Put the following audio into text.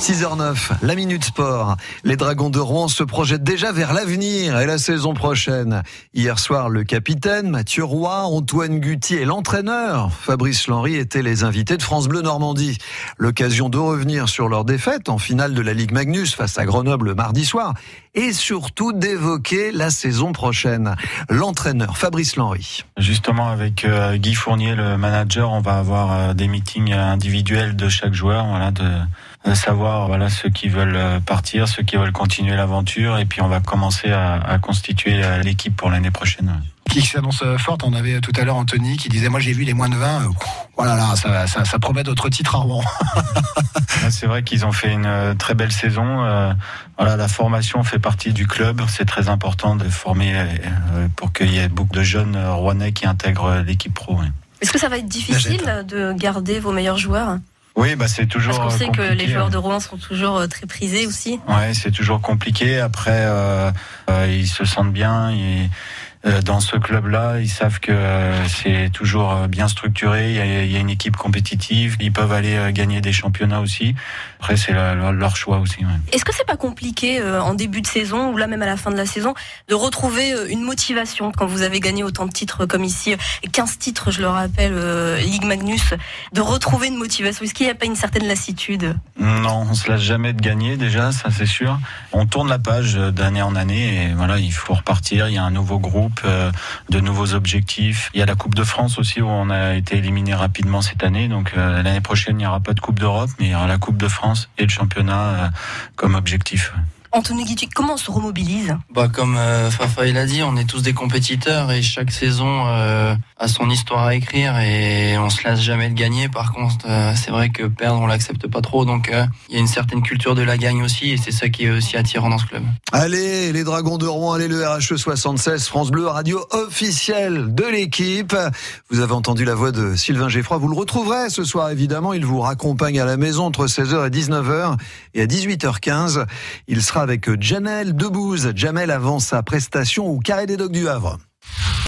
6h09, la Minute Sport. Les Dragons de Rouen se projettent déjà vers l'avenir et la saison prochaine. Hier soir, le capitaine Mathieu Roy, Antoine Gutti et l'entraîneur Fabrice Lenry étaient les invités de France Bleu Normandie. L'occasion de revenir sur leur défaite en finale de la Ligue Magnus face à Grenoble mardi soir et surtout d'évoquer la saison prochaine. L'entraîneur Fabrice Lenry. Justement, avec euh, Guy Fournier, le manager, on va avoir euh, des meetings individuels de chaque joueur, savoir voilà ceux qui veulent euh, partir, ceux qui veulent continuer l'aventure, et puis on va commencer à, à constituer euh, l'équipe pour l'année prochaine. Qui s'annonce euh, forte. On avait tout à l'heure Anthony qui disait moi j'ai vu les moins de 20. Voilà là, ça, ça, ça promet d'autres titres à Rouen. C'est vrai qu'ils ont fait une très belle saison. Voilà, la formation fait partie du club. C'est très important de former pour qu'il y ait beaucoup de jeunes Rouennais qui intègrent l'équipe pro. Est-ce que ça va être difficile de garder vos meilleurs joueurs? Oui, bah c'est toujours. Parce qu'on sait que les joueurs de Rouen sont toujours euh, très prisés aussi. Ouais, c'est toujours compliqué. Après, euh, euh, ils se sentent bien. Euh, dans ce club-là, ils savent que euh, c'est toujours euh, bien structuré. Il y, a, une équipe compétitive. Ils peuvent aller gagner des championnats aussi. Après, c'est leur choix aussi. Est-ce que c'est pas compliqué en début de saison ou là même à la fin de la saison de retrouver une motivation quand vous avez gagné autant de titres comme ici, 15 titres, je le rappelle, Ligue Magnus, de retrouver une motivation? Est-ce qu'il n'y a pas une certaine lassitude? Non, on se lasse jamais de gagner déjà, ça c'est sûr. On tourne la page d'année en année et voilà, il faut repartir. Il y a un nouveau groupe euh, de nouveaux objectifs. Il y a la Coupe de France aussi où on a été éliminé rapidement cette année. Donc euh, l'année prochaine, il n'y aura pas de Coupe d'Europe, mais il y aura la Coupe de France et le championnat euh, comme objectif. Anthony Guitti, comment on se remobilise bah, Comme Fafa il a dit, on est tous des compétiteurs et chaque saison a son histoire à écrire et on se lasse jamais de gagner. Par contre, c'est vrai que perdre, on l'accepte pas trop. Donc il y a une certaine culture de la gagne aussi et c'est ça qui est aussi attirant dans ce club. Allez, les Dragons de Rouen, allez le RHE 76, France Bleu, radio officielle de l'équipe. Vous avez entendu la voix de Sylvain Geffroy, vous le retrouverez ce soir évidemment, il vous raccompagne à la maison entre 16h et 19h et à 18h15, il sera avec Janelle Debouze. Jamel avant sa prestation au Carré des Docks du Havre.